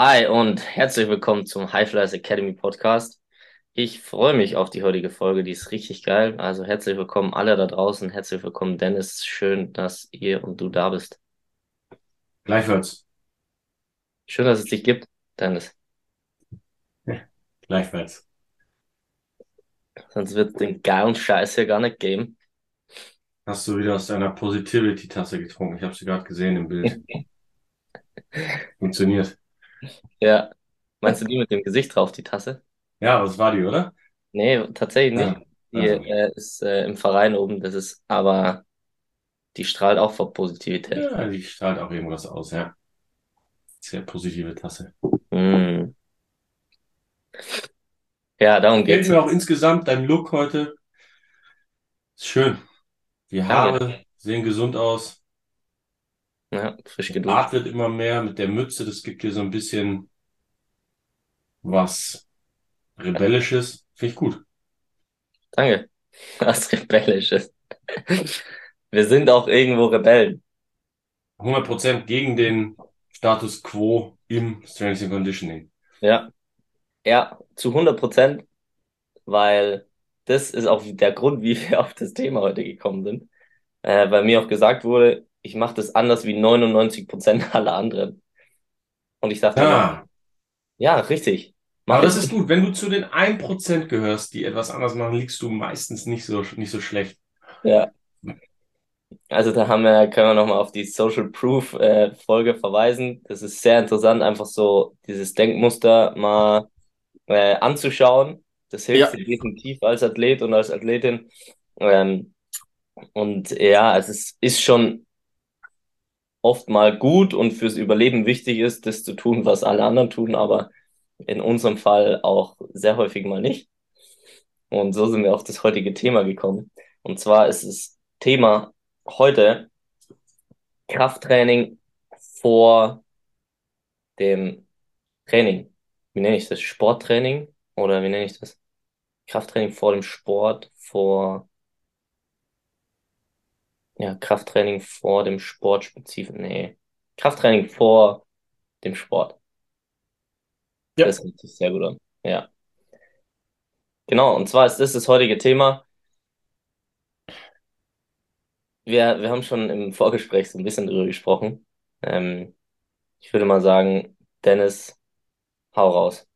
Hi und herzlich willkommen zum High Flyers Academy Podcast. Ich freue mich auf die heutige Folge, die ist richtig geil. Also herzlich willkommen alle da draußen, herzlich willkommen Dennis, schön, dass ihr und du da bist. Gleichfalls. Schön, dass es dich gibt, Dennis. Ja, gleichfalls. Sonst wird es den geilen Scheiß hier gar nicht geben. Hast du wieder aus deiner Positivity-Tasse getrunken? Ich habe sie gerade gesehen im Bild. Funktioniert. Ja. Meinst du die mit dem Gesicht drauf, die Tasse? Ja, das war die, oder? Nee, tatsächlich nicht. Ja. Die Also, äh, ist äh, im Verein oben, das ist, aber die strahlt auch vor Positivität. ja, die strahlt auch irgendwas aus, ja. Sehr positive Tasse. Hm. Ja, darum Gefällt geht's. mir auch insgesamt dein Look heute. Ist schön. Die Haare sehen gesund aus. Ja, frisch geduscht. Wird immer mehr mit der Mütze. Das gibt dir so ein bisschen was Rebellisches. Finde ich gut. Danke. Was Rebellisches. Wir sind auch irgendwo Rebellen. 100% gegen den Status quo im Strength and Conditioning. Ja. Ja, zu 100 Prozent, weil das ist auch der Grund, wie wir auf das Thema heute gekommen sind. Äh, weil mir auch gesagt wurde, ich mache das anders wie 99 Prozent aller anderen. Und ich dachte, Ja, ja, richtig. Aber das ist gut. Wenn du zu den 1% gehörst, die etwas anders machen, liegst du meistens nicht so, nicht so schlecht. Ja. Also da haben wir, können wir nochmal auf die Social Proof äh, Folge verweisen. Das ist sehr interessant, einfach so dieses Denkmuster mal äh, anzuschauen. Das hilft Ja. dir definitiv als Athlet und als Athletin. Ähm, und ja, es ist, ist schon oft mal gut und fürs Überleben wichtig ist, das zu tun, was alle anderen tun, aber in unserem Fall auch sehr häufig mal nicht. Und so sind wir auf das heutige Thema gekommen. Und zwar ist das Thema heute Krafttraining vor dem Training. Wie nenne ich das? Sporttraining? Oder wie nenne ich das? Krafttraining vor dem Sport, vor, ja, Krafttraining vor dem Sport spezifisch. Nee. Krafttraining vor dem Sport. Ja. Das hört sich sehr gut an. Ja. Genau, und zwar ist das das heutige Thema. Wir, wir haben schon im Vorgespräch so ein bisschen drüber gesprochen. Ähm, ich würde mal sagen, Dennis, hau raus.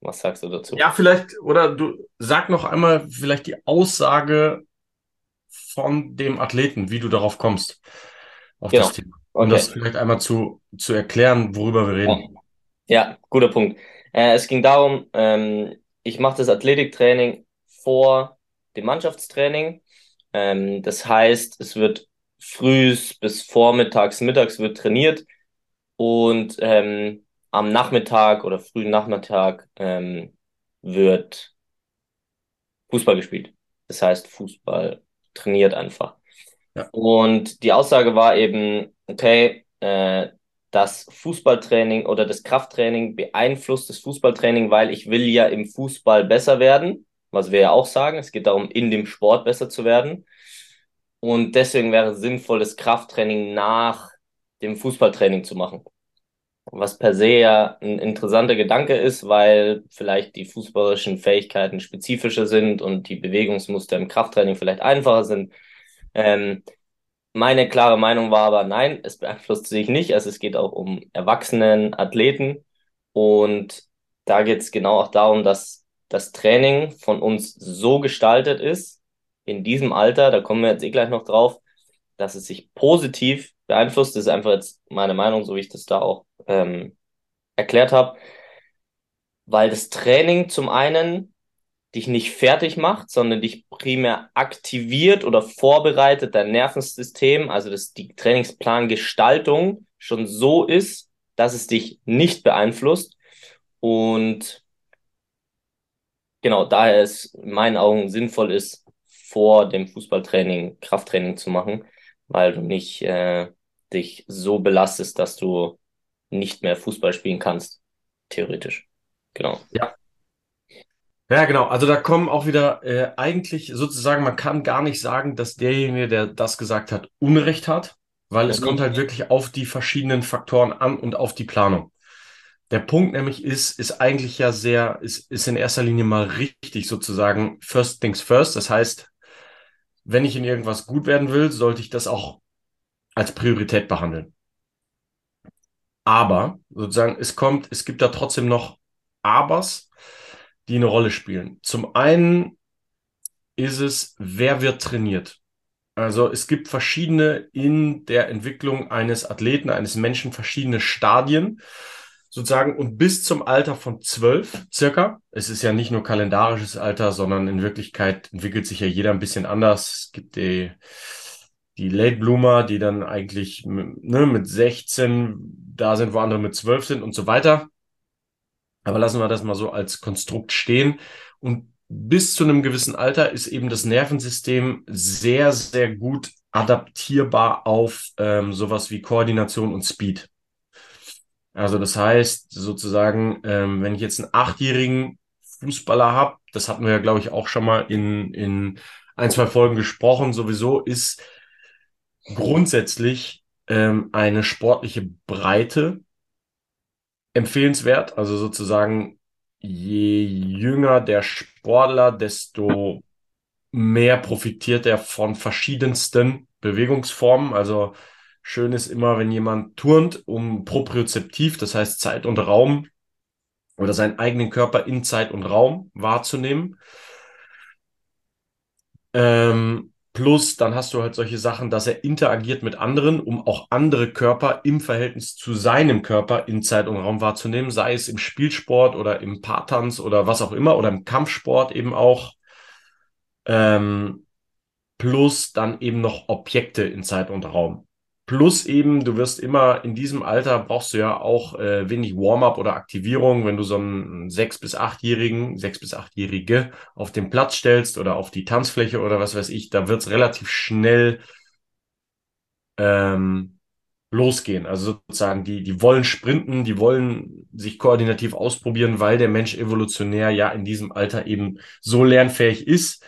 Was sagst du dazu? Ja, vielleicht, oder du sag noch einmal vielleicht die Aussage von dem Athleten, wie du darauf kommst, auf Genau. das Thema. Um Okay. das vielleicht einmal zu, zu erklären, worüber wir reden. Ja, guter Punkt. Äh, es ging darum, ähm, ich mache das Athletiktraining vor dem Mannschaftstraining. Ähm, das heißt, es wird frühs bis vormittags, mittags wird trainiert und ähm, am Nachmittag oder frühen Nachmittag ähm, wird Fußball gespielt. Das heißt, Fußball trainiert einfach. Ja. Und die Aussage war eben, okay, äh, das Fußballtraining oder das Krafttraining beeinflusst das Fußballtraining, weil ich will ja im Fußball besser werden, was wir ja auch sagen. Es geht darum, in dem Sport besser zu werden. Und deswegen wäre es sinnvoll, das Krafttraining nach dem Fußballtraining zu machen. Was per se ja ein interessanter Gedanke ist, weil vielleicht die fußballerischen Fähigkeiten spezifischer sind und die Bewegungsmuster im Krafttraining vielleicht einfacher sind. Ähm, meine klare Meinung war aber nein, es beeinflusst sich nicht. Also es geht auch um erwachsenen Athleten. Und da geht es genau auch darum, dass das Training von uns so gestaltet ist, in diesem Alter, da kommen wir jetzt eh gleich noch drauf, dass es sich positiv beeinflusst. Das ist einfach jetzt meine Meinung, so wie ich das da auch ähm, erklärt habe. Weil das Training zum einen dich nicht fertig macht, sondern dich primär aktiviert oder vorbereitet, dein Nervensystem, also dass die Trainingsplangestaltung schon so ist, dass es dich nicht beeinflusst. Und genau, daher es in meinen Augen sinnvoll ist, vor dem Fußballtraining Krafttraining zu machen, weil du nicht äh, dich so belastest, dass du nicht mehr Fußball spielen kannst, theoretisch. Genau. Ja, genau. Also da kommen auch wieder äh, eigentlich sozusagen, man kann gar nicht sagen, dass derjenige, der das gesagt hat, Unrecht hat, weil es Mhm. kommt halt wirklich auf die verschiedenen Faktoren an und auf die Planung. Der Punkt nämlich ist, ist eigentlich ja sehr, ist, ist in erster Linie mal richtig sozusagen first things first. Das heißt, wenn ich in irgendwas gut werden will, sollte ich das auch als Priorität behandeln. Aber sozusagen, es kommt, es gibt da trotzdem noch Abers, die eine Rolle spielen. Zum einen ist es, wer wird trainiert? Also es gibt verschiedene in der Entwicklung eines Athleten, eines Menschen, verschiedene Stadien sozusagen und bis zum Alter von zwölf circa. Es ist ja nicht nur kalendarisches Alter, sondern in Wirklichkeit entwickelt sich ja jeder ein bisschen anders. Es gibt die, die Late Bloomer, die dann eigentlich ne, mit 16 da sind, wo andere mit 12 sind und so weiter. Aber lassen wir das mal so als Konstrukt stehen. Und bis zu einem gewissen Alter ist eben das Nervensystem sehr, sehr gut adaptierbar auf ähm, sowas wie Koordination und Speed. Also das heißt sozusagen, ähm, wenn ich jetzt einen achtjährigen Fußballer habe, das hatten wir ja, glaube ich, auch schon mal in, in ein, zwei Folgen gesprochen, sowieso ist grundsätzlich ähm, eine sportliche Breite empfehlenswert. Also sozusagen, je jünger der Sportler, desto mehr profitiert er von verschiedensten Bewegungsformen. Also schön ist immer, wenn jemand turnt, um propriozeptiv, das heißt Zeit und Raum oder seinen eigenen Körper in Zeit und Raum wahrzunehmen. Ähm, Plus, dann hast du halt solche Sachen, dass er interagiert mit anderen, um auch andere Körper im Verhältnis zu seinem Körper in Zeit und Raum wahrzunehmen, sei es im Spielsport oder im Paartanz oder was auch immer oder im Kampfsport eben auch. Ähm, plus dann eben noch Objekte in Zeit und Raum. Plus eben, du wirst immer in diesem Alter brauchst du ja auch äh, wenig Warm-up oder Aktivierung, wenn du so einen sechs bis achtjährigen, sechs bis achtjährige auf den Platz stellst oder auf die Tanzfläche oder was weiß ich, da wird's relativ schnell ähm, losgehen. Also sozusagen, die, die wollen sprinten, die wollen sich koordinativ ausprobieren, weil der Mensch evolutionär ja in diesem Alter eben so lernfähig ist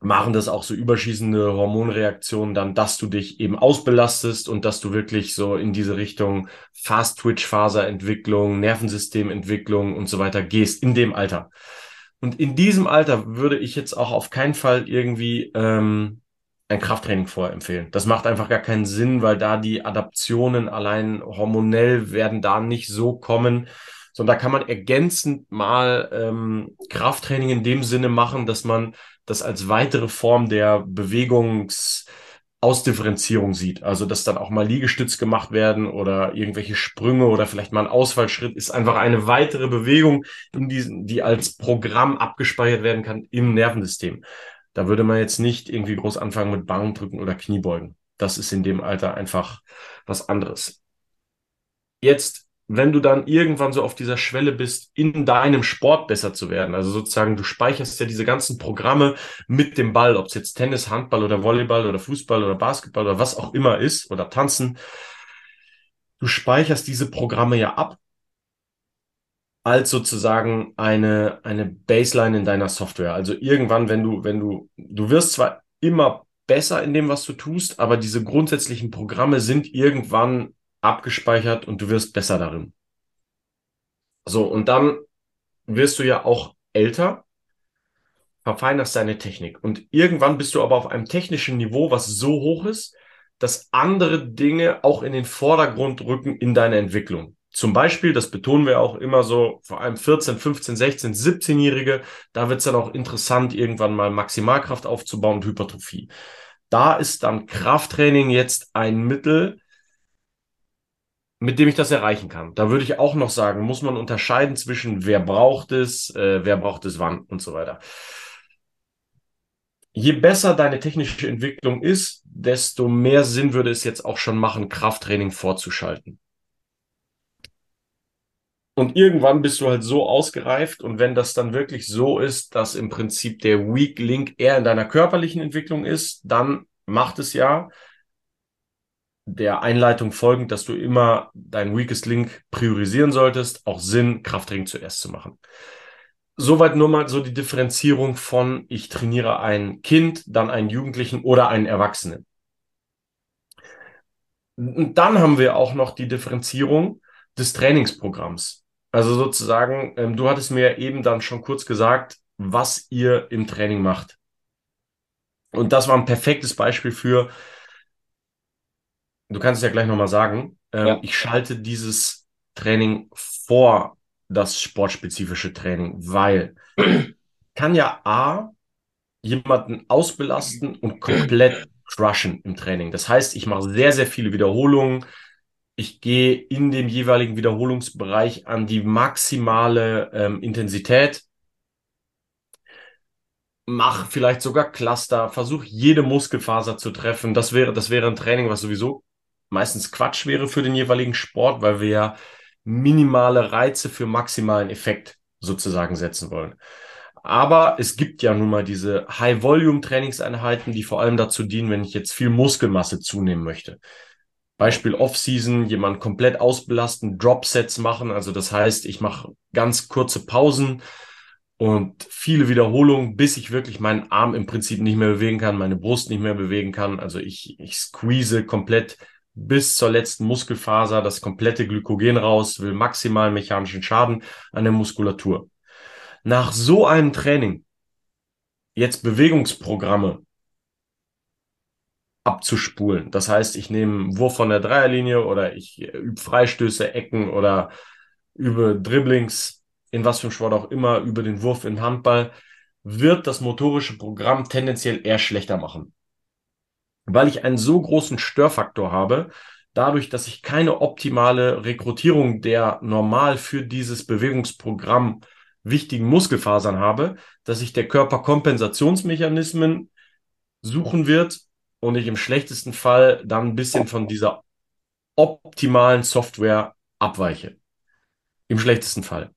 machen das auch so überschießende Hormonreaktionen dann, dass du dich eben ausbelastest und dass du wirklich so in diese Richtung Fast-Twitch-Faserentwicklung, Nervensystementwicklung und so weiter gehst in dem Alter. Und in diesem Alter würde ich jetzt auch auf keinen Fall irgendwie ähm, ein Krafttraining vorempfehlen. Das macht einfach gar keinen Sinn, weil da die Adaptionen allein hormonell werden da nicht so kommen, sondern da kann man ergänzend mal ähm, Krafttraining in dem Sinne machen, dass man das als weitere Form der Bewegungsausdifferenzierung sieht. Also, dass dann auch mal Liegestütz gemacht werden oder irgendwelche Sprünge oder vielleicht mal ein Ausfallschritt ist einfach eine weitere Bewegung in diesen, die als Programm abgespeichert werden kann im Nervensystem. Da würde man jetzt nicht irgendwie groß anfangen mit Bankdrücken oder Kniebeugen. Das ist in dem Alter einfach was anderes. Jetzt wenn du dann irgendwann so auf dieser Schwelle bist, in deinem Sport besser zu werden, also sozusagen, du speicherst ja diese ganzen Programme mit dem Ball, ob es jetzt Tennis, Handball oder Volleyball oder Fußball oder Basketball oder was auch immer ist oder Tanzen, du speicherst diese Programme ja ab als sozusagen eine, eine Baseline in deiner Software. Also irgendwann, wenn du, wenn du, du wirst zwar immer besser in dem, was du tust, aber diese grundsätzlichen Programme sind irgendwann abgespeichert und du wirst besser darin. So, und dann wirst du ja auch älter, verfeinerst deine Technik. Und irgendwann bist du aber auf einem technischen Niveau, was so hoch ist, dass andere Dinge auch in den Vordergrund rücken in deiner Entwicklung. Zum Beispiel, das betonen wir auch immer so, vor allem 14, 15, 16, 17-Jährige, da wird es dann auch interessant, irgendwann mal Maximalkraft aufzubauen und Hypertrophie. Da ist dann Krafttraining jetzt ein Mittel, mit dem ich das erreichen kann. Da würde ich auch noch sagen, muss man unterscheiden zwischen wer braucht es, äh, wer braucht es wann und so weiter. Je besser deine technische Entwicklung ist, desto mehr Sinn würde es jetzt auch schon machen, Krafttraining vorzuschalten. Und irgendwann bist du halt so ausgereift und wenn das dann wirklich so ist, dass im Prinzip der Weak Link eher in deiner körperlichen Entwicklung ist, dann macht es ja der Einleitung folgend, dass du immer dein Weakest Link priorisieren solltest, auch Sinn, Krafttraining zuerst zu machen. Soweit nur mal so die Differenzierung von ich trainiere ein Kind, dann einen Jugendlichen oder einen Erwachsenen. Und dann haben wir auch noch die Differenzierung des Trainingsprogramms. Also sozusagen, ähm, du hattest mir eben dann schon kurz gesagt, was ihr im Training macht. Und das war ein perfektes Beispiel für, du kannst es ja gleich nochmal sagen, ähm, ja. ich schalte dieses Training vor das sportspezifische Training, weil kann ja A, jemanden ausbelasten und komplett crushen im Training. Das heißt, ich mache sehr, sehr viele Wiederholungen. Ich gehe in dem jeweiligen Wiederholungsbereich an die maximale ähm, Intensität, mach vielleicht sogar Cluster, versuch jede Muskelfaser zu treffen. Das wäre, das wäre ein Training, was sowieso meistens Quatsch wäre für den jeweiligen Sport, weil wir ja minimale Reize für maximalen Effekt sozusagen setzen wollen. Aber es gibt ja nun mal diese High-Volume-Trainingseinheiten, die vor allem dazu dienen, wenn ich jetzt viel Muskelmasse zunehmen möchte. Beispiel Off-Season, jemand komplett ausbelasten, Drop-Sets machen. Also das heißt, ich mache ganz kurze Pausen und viele Wiederholungen, bis ich wirklich meinen Arm im Prinzip nicht mehr bewegen kann, meine Brust nicht mehr bewegen kann. Also ich, ich squeeze komplett bis zur letzten Muskelfaser das komplette Glykogen raus, will maximalen mechanischen Schaden an der Muskulatur. Nach so einem Training jetzt Bewegungsprogramme abzuspulen. Das heißt, ich nehme Wurf von der Dreierlinie oder ich übe Freistöße, Ecken oder übe Dribblings, in was für einem Sport auch immer, über den Wurf in Handball, wird das motorische Programm tendenziell eher schlechter machen weil ich einen so großen Störfaktor habe, dadurch, dass ich keine optimale Rekrutierung der normal für dieses Bewegungsprogramm wichtigen Muskelfasern habe, dass sich der Körper Kompensationsmechanismen suchen wird und ich im schlechtesten Fall dann ein bisschen von dieser optimalen Software abweiche. Im schlechtesten Fall.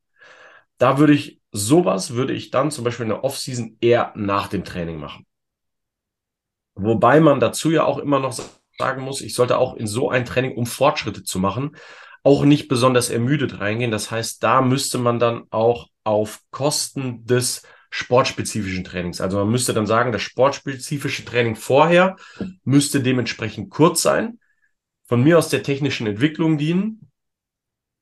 Da würde ich sowas würde ich dann zum Beispiel in der Offseason eher nach dem Training machen. Wobei man dazu ja auch immer noch sagen muss, ich sollte auch in so ein Training, um Fortschritte zu machen, auch nicht besonders ermüdet reingehen. Das heißt, da müsste man dann auch auf Kosten des sportspezifischen Trainings. Also man müsste dann sagen, das sportspezifische Training vorher müsste dementsprechend kurz sein, von mir aus der technischen Entwicklung dienen,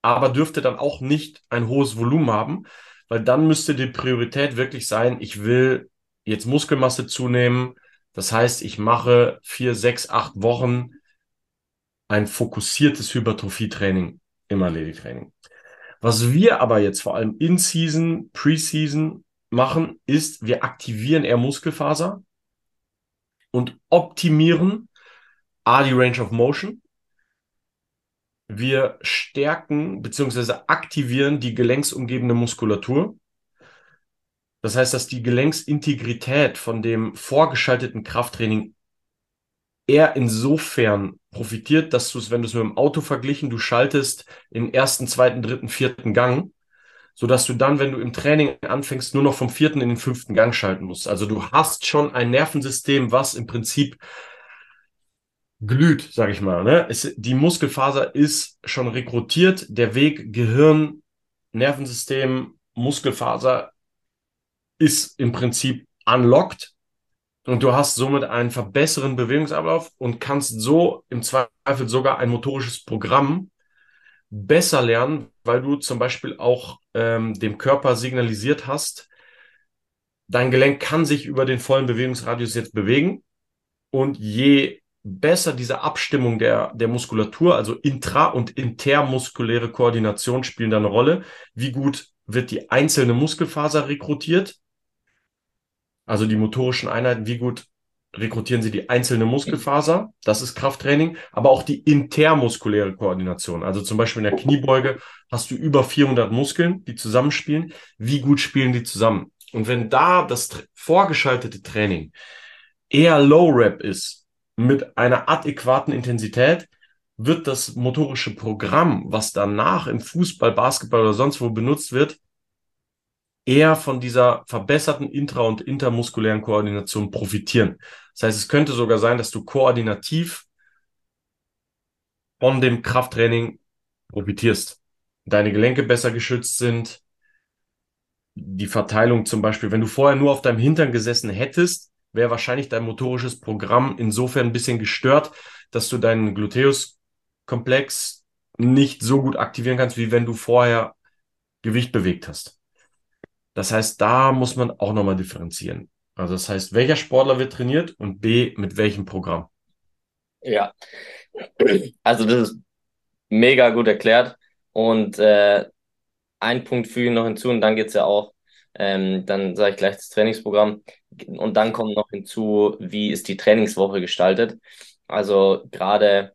aber dürfte dann auch nicht ein hohes Volumen haben, weil dann müsste die Priorität wirklich sein, ich will jetzt Muskelmasse zunehmen, das heißt, ich mache vier, sechs, acht Wochen ein fokussiertes Hypertrophie-Training im Athletiktraining. Was wir aber jetzt vor allem in Season, Preseason machen, ist, wir aktivieren eher Muskelfaser und optimieren A, die Range of Motion. Wir stärken bzw. aktivieren die gelenksumgebende Muskulatur. Das heißt, dass die Gelenksintegrität von dem vorgeschalteten Krafttraining eher insofern profitiert, dass du es, wenn du es mit dem Auto verglichen, du schaltest in ersten, zweiten, dritten, vierten Gang, sodass du dann, wenn du im Training anfängst, nur noch vom vierten in den fünften Gang schalten musst. Also du hast schon ein Nervensystem, was im Prinzip glüht, sag ich mal. Ne? Es, die Muskelfaser ist schon rekrutiert, der Weg Gehirn, Nervensystem, Muskelfaser ist im Prinzip unlocked und du hast somit einen verbesserten Bewegungsablauf und kannst so im Zweifel sogar ein motorisches Programm besser lernen, weil du zum Beispiel auch ähm, dem Körper signalisiert hast, dein Gelenk kann sich über den vollen Bewegungsradius jetzt bewegen und je besser diese Abstimmung der, der Muskulatur, also intra- und intermuskuläre Koordination spielen da eine Rolle. Wie gut wird die einzelne Muskelfaser rekrutiert? Also die motorischen Einheiten, wie gut rekrutieren sie die einzelne Muskelfaser, das ist Krafttraining, aber auch die intermuskuläre Koordination. Also zum Beispiel in der Kniebeuge hast du über 400 Muskeln, die zusammenspielen. Wie gut spielen die zusammen? Und wenn da das vorgeschaltete Training eher Low Rep ist, mit einer adäquaten Intensität, wird das motorische Programm, was danach im Fußball, Basketball oder sonst wo benutzt wird, eher von dieser verbesserten intra- und intermuskulären Koordination profitieren. Das heißt, es könnte sogar sein, dass du koordinativ von dem Krafttraining profitierst. Deine Gelenke besser geschützt sind. Die Verteilung zum Beispiel, wenn du vorher nur auf deinem Hintern gesessen hättest, wäre wahrscheinlich dein motorisches Programm insofern ein bisschen gestört, dass du deinen Gluteus-Komplex nicht so gut aktivieren kannst, wie wenn du vorher Gewicht bewegt hast. Das heißt, da muss man auch nochmal differenzieren. Also das heißt, welcher Sportler wird trainiert und B, mit welchem Programm? Ja, also das ist mega gut erklärt. Und äh, ein Punkt füge ich noch hinzu und dann geht's ja auch, ähm, dann sage ich gleich das Trainingsprogramm. Und dann kommt noch hinzu, wie ist die Trainingswoche gestaltet. Also gerade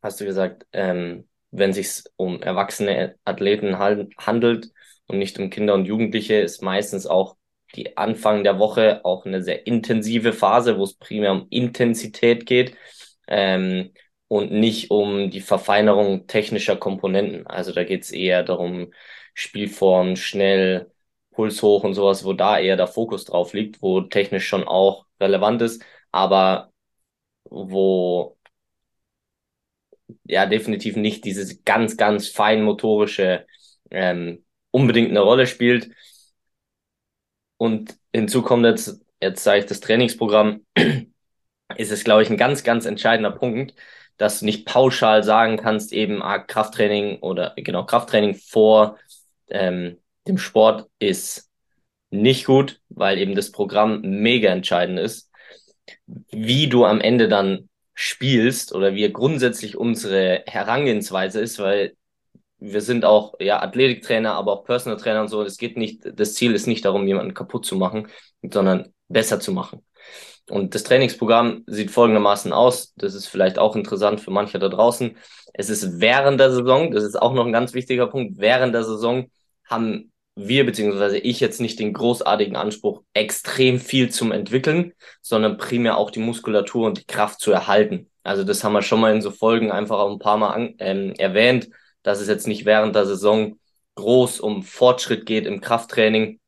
hast du gesagt, ähm, wenn sich um erwachsene Athleten handelt und nicht um Kinder und Jugendliche, ist meistens auch die Anfang der Woche auch eine sehr intensive Phase, wo es primär um Intensität geht ähm, und nicht um die Verfeinerung technischer Komponenten. Also da geht es eher darum, Spielform, schnell, Puls hoch und sowas, wo da eher der Fokus drauf liegt, wo technisch schon auch relevant ist, aber wo ja definitiv nicht dieses ganz, ganz feinmotorische ähm, unbedingt eine Rolle spielt. Und hinzu kommt jetzt, jetzt sage ich das Trainingsprogramm, ist es, glaube ich, ein ganz, ganz entscheidender Punkt, dass du nicht pauschal sagen kannst, eben ah, Krafttraining oder genau Krafttraining vor ähm, dem Sport ist nicht gut, weil eben das Programm mega entscheidend ist. Wie du am Ende dann spielst oder wie grundsätzlich unsere Herangehensweise ist, weil wir sind auch ja Athletiktrainer, aber auch Personal Trainer und so. Es geht nicht, das Ziel ist nicht darum, jemanden kaputt zu machen, sondern besser zu machen. Und das Trainingsprogramm sieht folgendermaßen aus. Das ist vielleicht auch interessant für manche da draußen. Es ist während der Saison, das ist auch noch ein ganz wichtiger Punkt, während der Saison haben wir beziehungsweise ich jetzt nicht den großartigen Anspruch, extrem viel zum Entwickeln, sondern primär auch die Muskulatur und die Kraft zu erhalten. Also das haben wir schon mal in so Folgen einfach auch ein paar Mal an, ähm, erwähnt, dass es jetzt nicht während der Saison groß um Fortschritt geht im Krafttraining,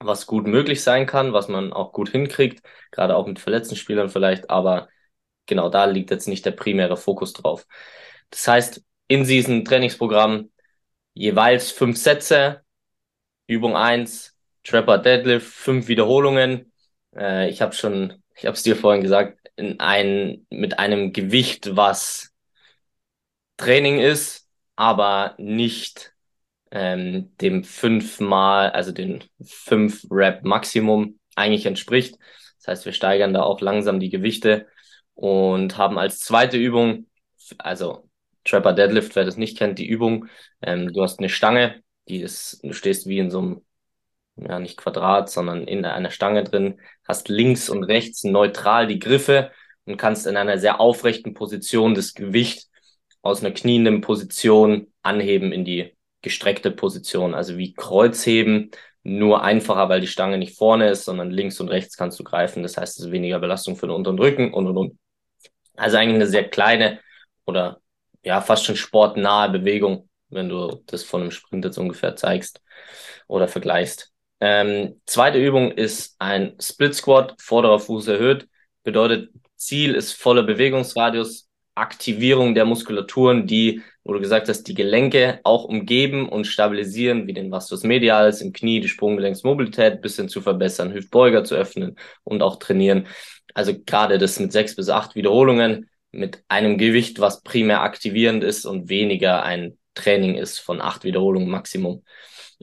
was gut möglich sein kann, was man auch gut hinkriegt, gerade auch mit verletzten Spielern vielleicht, aber genau da liegt jetzt nicht der primäre Fokus drauf. Das heißt, in diesem Trainingsprogramm jeweils fünf Sätze, Übung eins Trapper Deadlift, fünf Wiederholungen. Äh, ich habe schon, ich habe es dir vorhin gesagt, in ein, mit einem Gewicht, was Training ist, aber nicht ähm, dem fünfmal, also den fünf Rap Maximum eigentlich entspricht. Das heißt, wir steigern da auch langsam die Gewichte und haben als zweite Übung, also Trapper Deadlift, wer das nicht kennt, die Übung, ähm, du hast eine Stange, die ist, du stehst wie in so einem, ja, nicht Quadrat, sondern in einer Stange drin, hast links und rechts neutral die Griffe und kannst in einer sehr aufrechten Position das Gewicht aus einer knienden Position anheben in die gestreckte Position, also wie Kreuzheben, nur einfacher, weil die Stange nicht vorne ist, sondern links und rechts kannst du greifen. Das heißt, es ist weniger Belastung für den unteren Rücken und und und. Also eigentlich eine sehr kleine oder ja fast schon sportnahe Bewegung, wenn du das von einem Sprint jetzt ungefähr zeigst oder vergleichst. Ähm, zweite Übung ist ein Split Squat, vorderer Fuß erhöht. Bedeutet, Ziel ist voller Bewegungsradius, Aktivierung der Muskulaturen, die, wo du gesagt hast, die Gelenke auch umgeben und stabilisieren, wie den Vastus medialis im Knie, die Sprunggelenksmobilität bisschen zu verbessern, Hüftbeuger zu öffnen und auch trainieren. Also gerade das mit sechs bis acht Wiederholungen mit einem Gewicht, was primär aktivierend ist und weniger ein Training ist von acht Wiederholungen Maximum.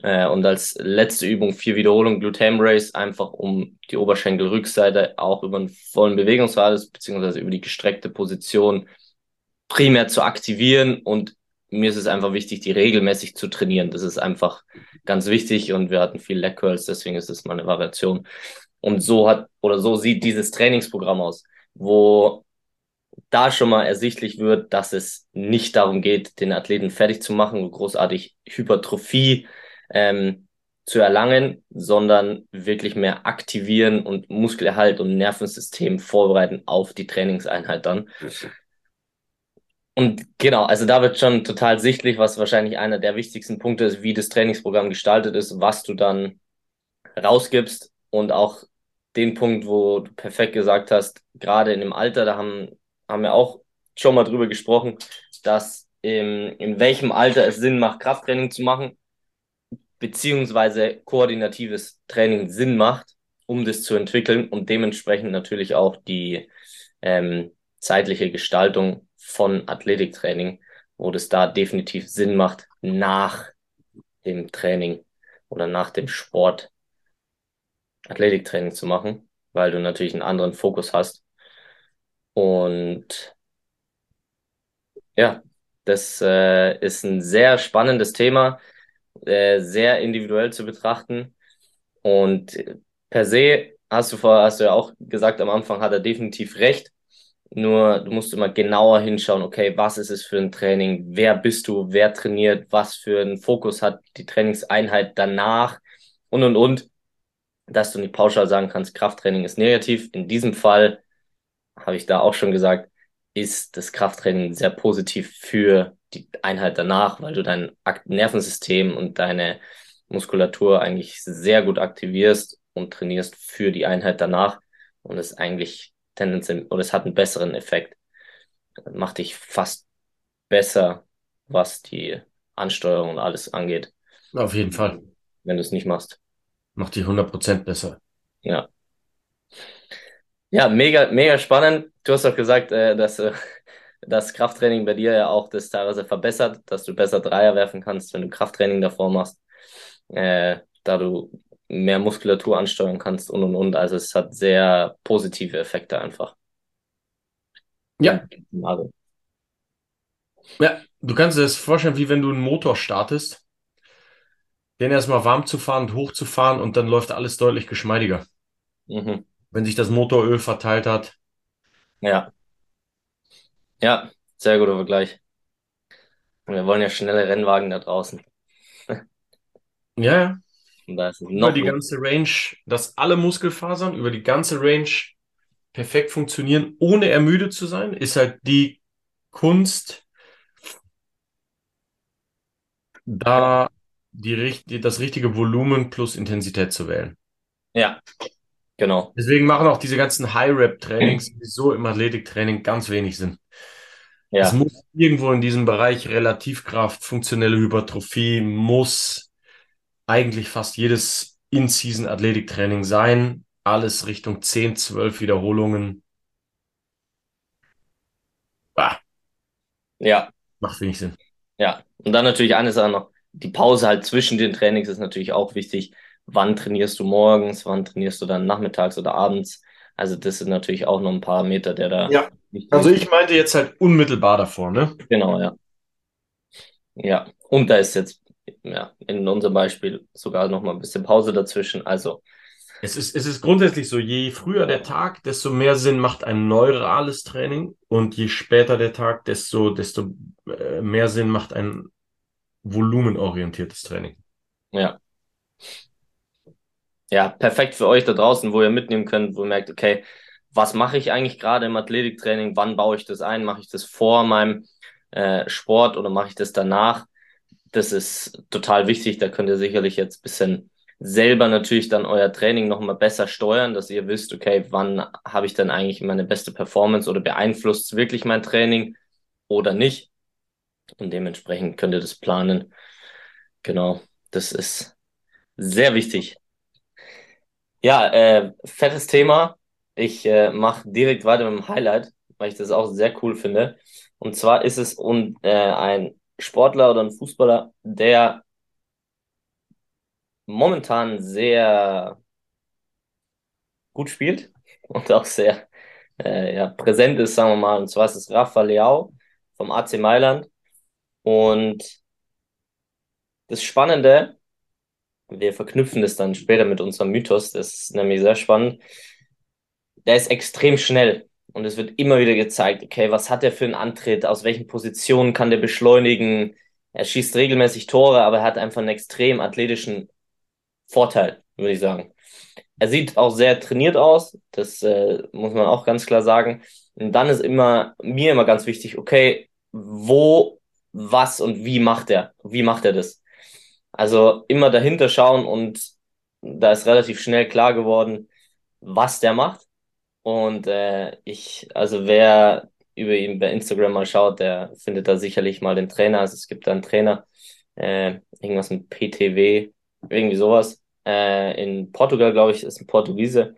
Äh, und als letzte Übung vier Wiederholungen Glute Race, einfach um die Oberschenkelrückseite auch über einen vollen Bewegungsradius beziehungsweise über die gestreckte Position primär zu aktivieren und mir ist es einfach wichtig, die regelmäßig zu trainieren. Das ist einfach ganz wichtig und wir hatten viel Leg Curls, deswegen ist es mal eine Variation. Und so hat oder so sieht dieses Trainingsprogramm aus, wo da schon mal ersichtlich wird, dass es nicht darum geht, den Athleten fertig zu machen, großartig Hypertrophie ähm, zu erlangen, sondern wirklich mehr aktivieren und Muskelerhalt und Nervensystem vorbereiten auf die Trainingseinheit dann. Und genau, also da wird schon total sichtlich, was wahrscheinlich einer der wichtigsten Punkte ist, wie das Trainingsprogramm gestaltet ist, was du dann rausgibst. Und auch den Punkt, wo du perfekt gesagt hast, gerade in dem Alter, da haben, haben wir auch schon mal drüber gesprochen, dass im, in welchem Alter es Sinn macht, Krafttraining zu machen, beziehungsweise koordinatives Training Sinn macht, um das zu entwickeln und dementsprechend natürlich auch die ähm, zeitliche Gestaltung von Athletiktraining wo das da definitiv Sinn macht, nach dem Training oder nach dem Sport Athletiktraining zu machen, weil du natürlich einen anderen Fokus hast. Und ja, das äh, ist ein sehr spannendes Thema, äh, sehr individuell zu betrachten. Und per se hast du vor, hast du ja auch gesagt, am Anfang hat er definitiv recht. Nur du musst immer genauer hinschauen, okay, was ist es für ein Training? Wer bist du? Wer trainiert? Was für einen Fokus hat die Trainingseinheit danach? Und und und, dass du nicht pauschal sagen kannst, Krafttraining ist negativ. In diesem Fall habe ich da auch schon gesagt, ist das Krafttraining sehr positiv für die Einheit danach, weil du dein Nervensystem und deine Muskulatur eigentlich sehr gut aktivierst und trainierst für die Einheit danach und es eigentlich tendenziell oder es hat einen besseren Effekt. Macht dich fast besser, was die Ansteuerung und alles angeht. Auf jeden Fall. Wenn du es nicht machst. Macht dich 100% besser. Ja. Ja, mega, mega spannend. Du hast auch gesagt, äh, dass äh, das Krafttraining bei dir ja auch das teilweise verbessert, dass du besser Dreier werfen kannst, wenn du Krafttraining davor machst, äh, da du mehr Muskulatur ansteuern kannst und und und. Also es hat sehr positive Effekte einfach. Ja. Ja, du kannst dir das vorstellen, wie wenn du einen Motor startest, den erstmal warm zu fahren und hochzufahren und dann läuft alles deutlich geschmeidiger. Mhm. Wenn sich das Motoröl verteilt hat. Ja. Ja, sehr guter Vergleich. Wir wollen ja schnelle Rennwagen da draußen. ja, ja. Über die ganze Range, dass alle Muskelfasern über die ganze Range perfekt funktionieren, ohne ermüdet zu sein, ist halt die Kunst, da die, das richtige Volumen plus Intensität zu wählen. Ja, genau. Deswegen machen auch diese ganzen High-Rep-Trainings so im Athletiktraining ganz wenig Sinn. Ja. Es muss irgendwo in diesem Bereich Relativkraft, funktionelle Hypertrophie, muss eigentlich fast jedes In-Season-Athletiktraining sein. Alles Richtung 10, 12 Wiederholungen. Bah. Ja. Macht wenig Sinn. Ja. Und dann natürlich eine Sache noch. Die Pause halt zwischen den Trainings ist natürlich auch wichtig. Wann trainierst du morgens? Wann trainierst du dann nachmittags oder abends? Also das sind natürlich auch noch ein paar Meter, der da. Ja. Also ich meinte jetzt halt unmittelbar davor, ne? Genau, ja. Ja. Und da ist jetzt ja, in unserem Beispiel sogar noch mal ein bisschen Pause dazwischen. Also es ist, es ist grundsätzlich so, je früher der Tag, desto mehr Sinn macht ein neurales Training und je später der Tag, desto, desto äh, mehr Sinn macht ein volumenorientiertes Training. Ja. Ja, perfekt für euch da draußen, wo ihr mitnehmen könnt, wo ihr merkt, okay, was mache ich eigentlich gerade im Athletiktraining? Wann baue ich das ein? Mache ich das vor meinem äh, Sport oder mache ich das danach? Das ist total wichtig. Da könnt ihr sicherlich jetzt bisschen selber natürlich dann euer Training nochmal besser steuern, dass ihr wisst, okay, wann habe ich dann eigentlich meine beste Performance oder beeinflusst wirklich mein Training oder nicht. Und dementsprechend könnt ihr das planen. Genau, das ist sehr wichtig. Ja, äh, fettes Thema. Ich äh, mache direkt weiter mit dem Highlight, weil ich das auch sehr cool finde. Und zwar ist es un, äh, ein Sportler oder ein Fußballer, der momentan sehr gut spielt und auch sehr äh, ja, präsent ist, sagen wir mal. Und zwar ist es Rafa Leao vom AC Mailand. Und das Spannende, wir verknüpfen das dann später mit unserem Mythos, das ist nämlich sehr spannend. Der ist extrem schnell. Und es wird immer wieder gezeigt, okay, was hat er für einen Antritt, aus welchen Positionen kann der beschleunigen. Er schießt regelmäßig Tore, aber er hat einfach einen extrem athletischen Vorteil, würde ich sagen. Er sieht auch sehr trainiert aus, das äh, muss man auch ganz klar sagen. Und dann ist immer mir immer ganz wichtig, okay, wo, was und wie macht er? Wie macht er das? Also immer dahinter schauen und da ist relativ schnell klar geworden, was der macht. Und äh, ich, also wer über ihn bei Instagram mal schaut, der findet da sicherlich mal den Trainer. Also es gibt da einen Trainer, äh, irgendwas mit PTW, irgendwie sowas. Äh, in Portugal, glaube ich, ist ein Portugiese.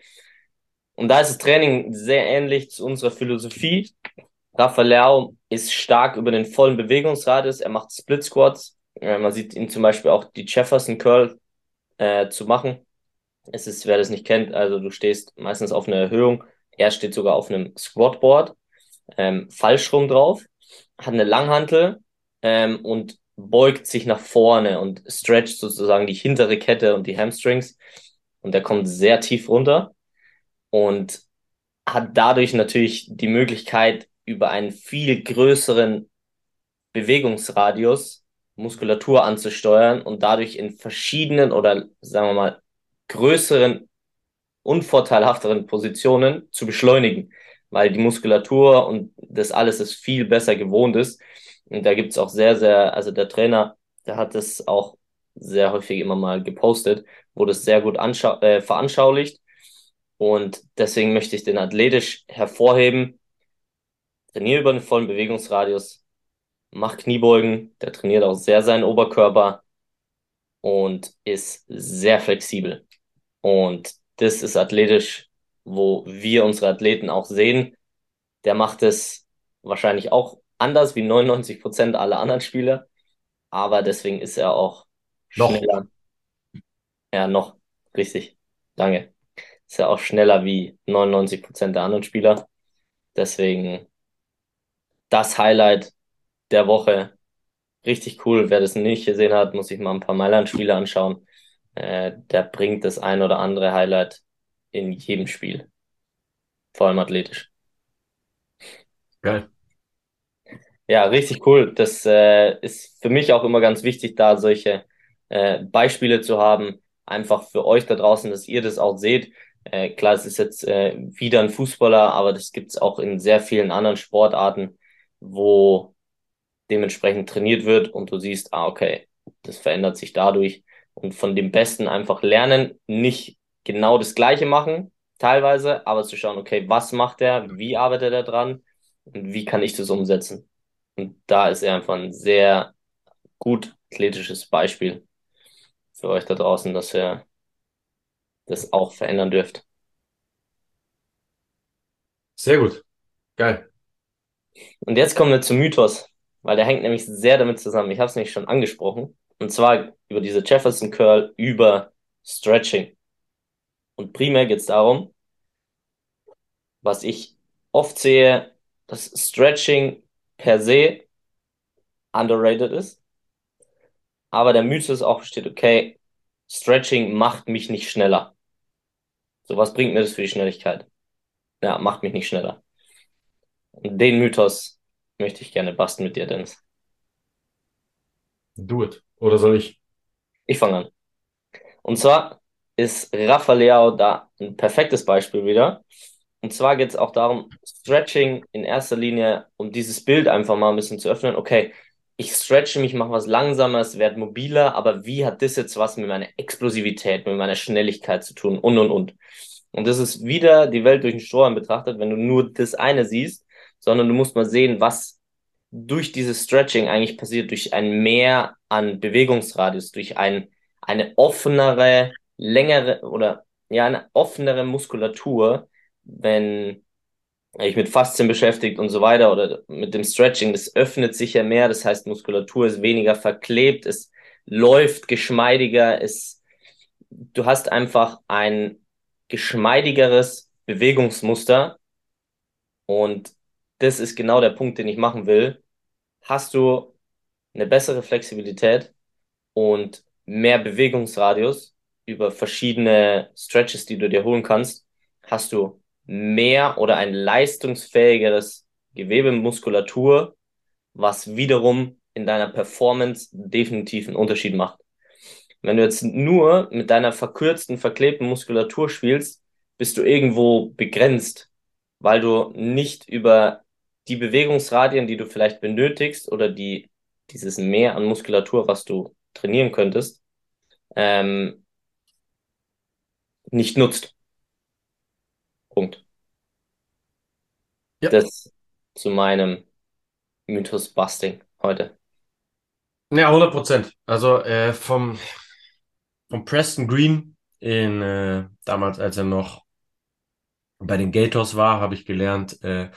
Und da ist das Training sehr ähnlich zu unserer Philosophie. Rafa Leao ist stark über den vollen Bewegungsradius. Er macht Split Squats. Äh, man sieht ihn zum Beispiel auch die Jefferson Curl äh, zu machen. Es ist, wer das nicht kennt, also du stehst meistens auf einer Erhöhung. Er steht sogar auf einem Squatboard, ähm, falsch rum drauf, hat eine Langhantel ähm, und beugt sich nach vorne und stretcht sozusagen die hintere Kette und die Hamstrings. Und der kommt sehr tief runter und hat dadurch natürlich die Möglichkeit, über einen viel größeren Bewegungsradius Muskulatur anzusteuern und dadurch in verschiedenen oder sagen wir mal größeren, unvorteilhafteren Positionen zu beschleunigen, weil die Muskulatur und das alles ist viel besser gewohnt ist. Und da gibt's auch sehr, sehr, also der Trainer, der hat das auch sehr häufig immer mal gepostet, wo das sehr gut äh, veranschaulicht. Und deswegen möchte ich den athletisch hervorheben. Trainiere über den vollen Bewegungsradius, mach Kniebeugen, der trainiert auch sehr seinen Oberkörper und ist sehr flexibel. Und das ist athletisch, wo wir unsere Athleten auch sehen. Der macht es wahrscheinlich auch anders wie 99 Prozent aller anderen Spieler, aber deswegen ist er auch noch. schneller. Ja, noch, richtig. Danke. Ist ja auch schneller wie 99 Prozent der anderen Spieler. Deswegen das Highlight der Woche. Richtig cool. Wer das nicht gesehen hat, muss sich mal ein paar Mailand-Spiele anschauen. Äh, der bringt das ein oder andere Highlight in jedem Spiel. Vor allem athletisch. Geil. Ja, richtig cool. Das äh, ist für mich auch immer ganz wichtig, da solche äh, Beispiele zu haben. Einfach für euch da draußen, dass ihr das auch seht. Äh, klar, es ist jetzt äh, wieder ein Fußballer, aber das gibt's auch in sehr vielen anderen Sportarten, wo dementsprechend trainiert wird und du siehst, ah, okay, das verändert sich dadurch und von dem Besten einfach lernen, nicht genau das Gleiche machen, teilweise, aber zu schauen, okay, was macht er, wie arbeitet er dran und wie kann ich das umsetzen. Und da ist er einfach ein sehr gut athletisches Beispiel für euch da draußen, dass ihr das auch verändern dürft. Sehr gut. Geil. Und jetzt kommen wir zum Mythos weil der hängt nämlich sehr damit zusammen. Ich habe es nämlich schon angesprochen. Und zwar über diese Jefferson Curl über Stretching. Und primär geht es darum, was ich oft sehe, dass Stretching per se underrated ist. Aber der Mythos auch besteht, okay, Stretching macht mich nicht schneller. So, was bringt mir das für die Schnelligkeit? Ja, macht mich nicht schneller. Und den Mythos möchte ich gerne basten mit dir, Dennis. Do it. Oder soll ich? Ich fange an. Und zwar ist Rafa Leao da ein perfektes Beispiel wieder. Und zwar geht es auch darum, Stretching in erster Linie, um dieses Bild einfach mal ein bisschen zu öffnen. Okay, ich stretche mich, mache was langsamer, werde mobiler, aber wie hat das jetzt was mit meiner Explosivität, mit meiner Schnelligkeit zu tun und und und. Und das ist wieder die Welt durch den Strohhalm betrachtet, wenn du nur das eine siehst, sondern du musst mal sehen, was durch dieses Stretching eigentlich passiert, durch ein Mehr an Bewegungsradius, durch ein, eine offenere, längere oder ja, eine offenere Muskulatur, wenn ich mit Faszien beschäftigt und so weiter oder mit dem Stretching, das öffnet sich ja mehr, das heißt Muskulatur ist weniger verklebt, es läuft geschmeidiger, es, du hast einfach ein geschmeidigeres Bewegungsmuster. Und das ist genau der Punkt, den ich machen will. Hast du eine bessere Flexibilität und mehr Bewegungsradius über verschiedene Stretches, die du dir holen kannst, hast du mehr oder ein leistungsfähigeres Gewebe, Muskulatur, was wiederum in deiner Performance definitiv einen Unterschied macht. Wenn du jetzt nur mit deiner verkürzten, verklebten Muskulatur spielst, bist du irgendwo begrenzt, weil du nicht über die Bewegungsradien, die du vielleicht benötigst oder die, dieses Mehr an Muskulatur, was du trainieren könntest, ähm, nicht nutzt. Punkt. Ja. Das zu meinem Mythos Busting heute. Ja, 100 Prozent. Also äh, vom, vom Preston Green in äh, damals, als er noch bei den Gators war, habe ich gelernt, äh,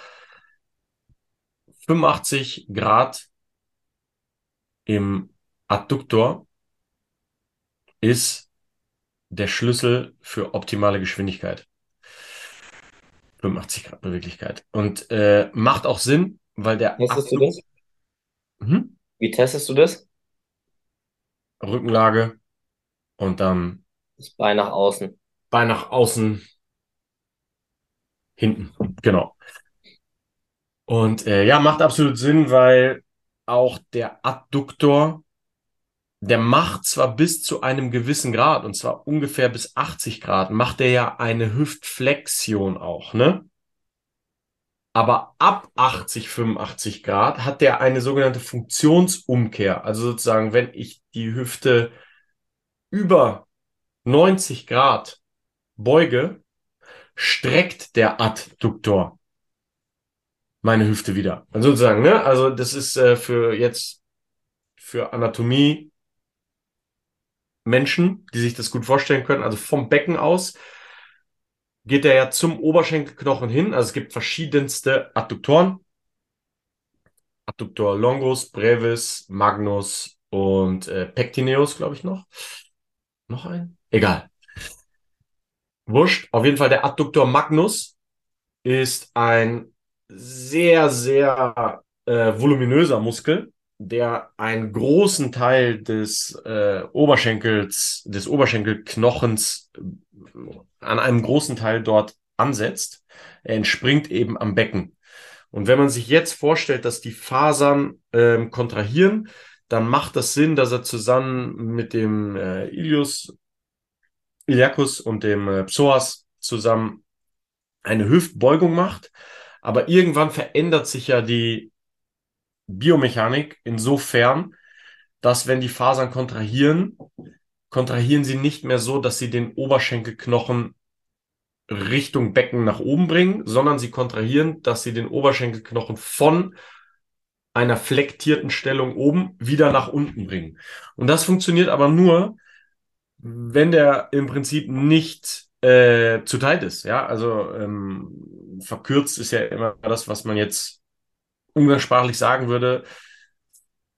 85 Grad im Adduktor ist der Schlüssel für optimale Geschwindigkeit. 85 Grad Beweglichkeit. Und äh, macht auch Sinn, weil der Testest du das? Mhm. Wie testest du das? Rückenlage und dann Das Bein nach außen. Bein nach außen, hinten. Genau. Und äh, ja, macht absolut Sinn, weil auch der Adduktor, der macht zwar bis zu einem gewissen Grad, und zwar ungefähr bis 80 Grad, macht er ja eine Hüftflexion auch, ne? Aber ab 80, 85 Grad hat der eine sogenannte Funktionsumkehr. Also sozusagen, wenn ich die Hüfte über 90 Grad beuge, streckt der Adduktor meine Hüfte wieder. Also sozusagen, ne? Also das ist äh, für jetzt für Anatomie Menschen, die sich das gut vorstellen können. Also vom Becken aus geht er ja zum Oberschenkelknochen hin. Also es gibt verschiedenste Adduktoren. Adduktor longus, brevis, magnus und äh, pectineus, glaube ich noch. Noch ein? Egal. Wurscht. Auf jeden Fall der Adduktor magnus ist ein sehr, sehr äh, voluminöser Muskel, der einen großen Teil des äh, Oberschenkels, des Oberschenkelknochens äh, an einem großen Teil dort ansetzt. Er entspringt eben am Becken. Und wenn man sich jetzt vorstellt, dass die Fasern ähm, kontrahieren, dann macht das Sinn, dass er zusammen mit dem äh, Ilius, Iliacus und dem äh, Psoas zusammen eine Hüftbeugung macht. Aber irgendwann verändert sich ja die Biomechanik insofern, dass wenn die Fasern kontrahieren, kontrahieren sie nicht mehr so, dass sie den Oberschenkelknochen Richtung Becken nach oben bringen, sondern sie kontrahieren, dass sie den Oberschenkelknochen von einer flektierten Stellung oben wieder nach unten bringen. Und das funktioniert aber nur, wenn der im Prinzip nicht äh, zu tight ist. Ja, also ähm, verkürzt ist ja immer das, was man jetzt umgangssprachlich sagen würde.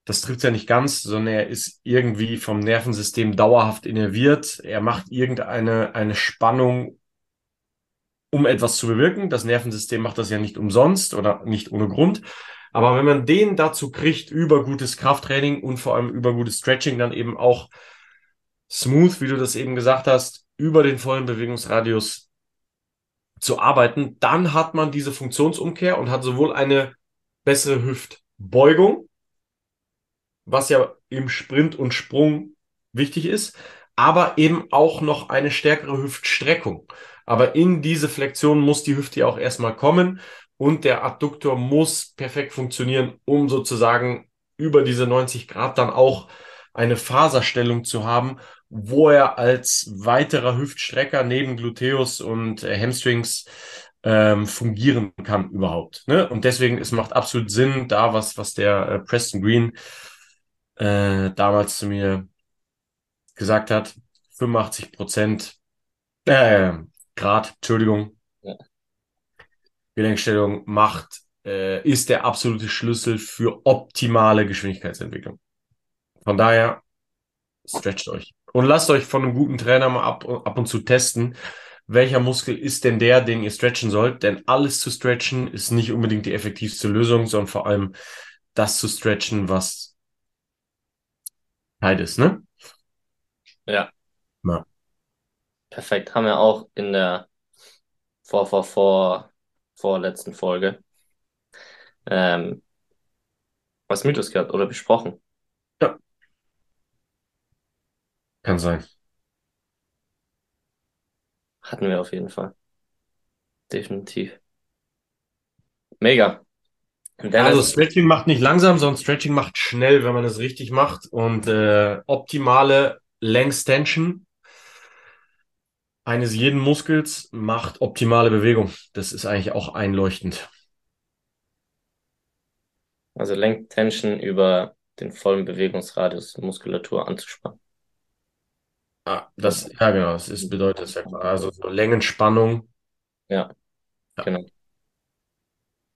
Das trifft ja nicht ganz, sondern er ist irgendwie vom Nervensystem dauerhaft innerviert. Er macht irgendeine eine Spannung, um etwas zu bewirken. Das Nervensystem macht das ja nicht umsonst oder nicht ohne Grund. Aber wenn man den dazu kriegt, über gutes Krafttraining und vor allem über gutes Stretching, dann eben auch smooth, wie du das eben gesagt hast, über den vollen Bewegungsradius zu arbeiten, dann hat man diese Funktionsumkehr und hat sowohl eine bessere Hüftbeugung, was ja im Sprint und Sprung wichtig ist, aber eben auch noch eine stärkere Hüftstreckung. Aber in diese Flexion muss die Hüfte ja auch erstmal kommen und der Adduktor muss perfekt funktionieren, um sozusagen über diese 90 Grad dann auch eine Faserstellung zu haben, wo er als weiterer Hüftstrecker neben Gluteus und äh, Hamstrings ähm, fungieren kann überhaupt. Ne? Und deswegen, es macht absolut Sinn, da was, was der äh, Preston Green äh, damals zu mir gesagt hat, 85 Prozent, äh, Grad, Entschuldigung, Ja. Gelenkstellung macht, äh, ist der absolute Schlüssel für optimale Geschwindigkeitsentwicklung. Von daher, stretcht euch. Und lasst euch von einem guten Trainer mal ab, ab und zu testen, welcher Muskel ist denn der, den ihr stretchen sollt. Denn alles zu stretchen ist nicht unbedingt die effektivste Lösung, sondern vor allem das zu stretchen, was halt ist, ne? Ja. Ja. Perfekt. Haben wir auch in der vor, vor, vor, vorletzten Folge ähm, was Mythos gehabt oder besprochen. Kann sein. Hatten wir auf jeden Fall. Definitiv. Mega. Dennis, Also Stretching macht nicht langsam, sondern Stretching macht schnell, wenn man es richtig macht. Und äh, optimale Längstension eines jeden Muskels macht optimale Bewegung. Das ist eigentlich auch einleuchtend. also Lenktension über den vollen Bewegungsradius der Muskulatur anzuspannen. Ah, das, ja genau, das ist, bedeutet es ja klar. Also so Längenspannung. Ja, Ja. genau.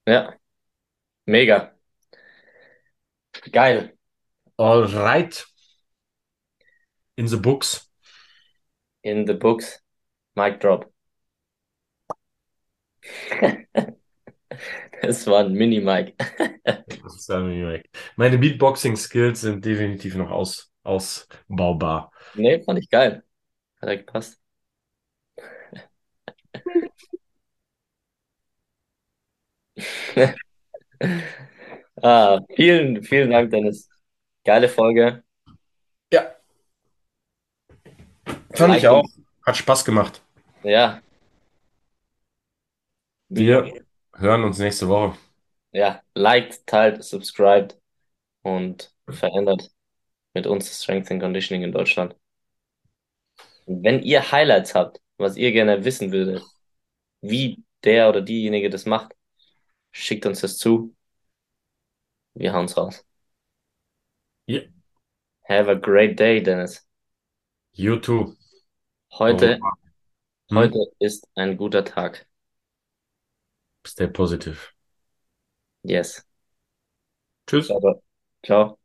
Ja, mega. Geil. All right. In the books. In the books. Mic drop. Das war ein Mini-Mic. Das ist ein Mini-Mic. Meine Beatboxing-Skills sind definitiv noch aus, ausbaubar. Nee, fand ich geil. Hat er gepasst. ah, vielen, vielen Dank, Dennis. Geile Folge. Ja. Fand ich auch. Hat Spaß gemacht. Ja. Wir hören uns nächste Woche. Ja, liked, teilt, subscribed und verändert mit uns Strength and Conditioning in Deutschland. Wenn ihr Highlights habt, was ihr gerne wissen würdet, wie der oder diejenige das macht, schickt uns das zu. Wir hauen's raus. Yeah. Have a great day, Dennis. You too. Heute, Hm? heute ist ein guter Tag. Stay positive. Yes. Tschüss. Ciao.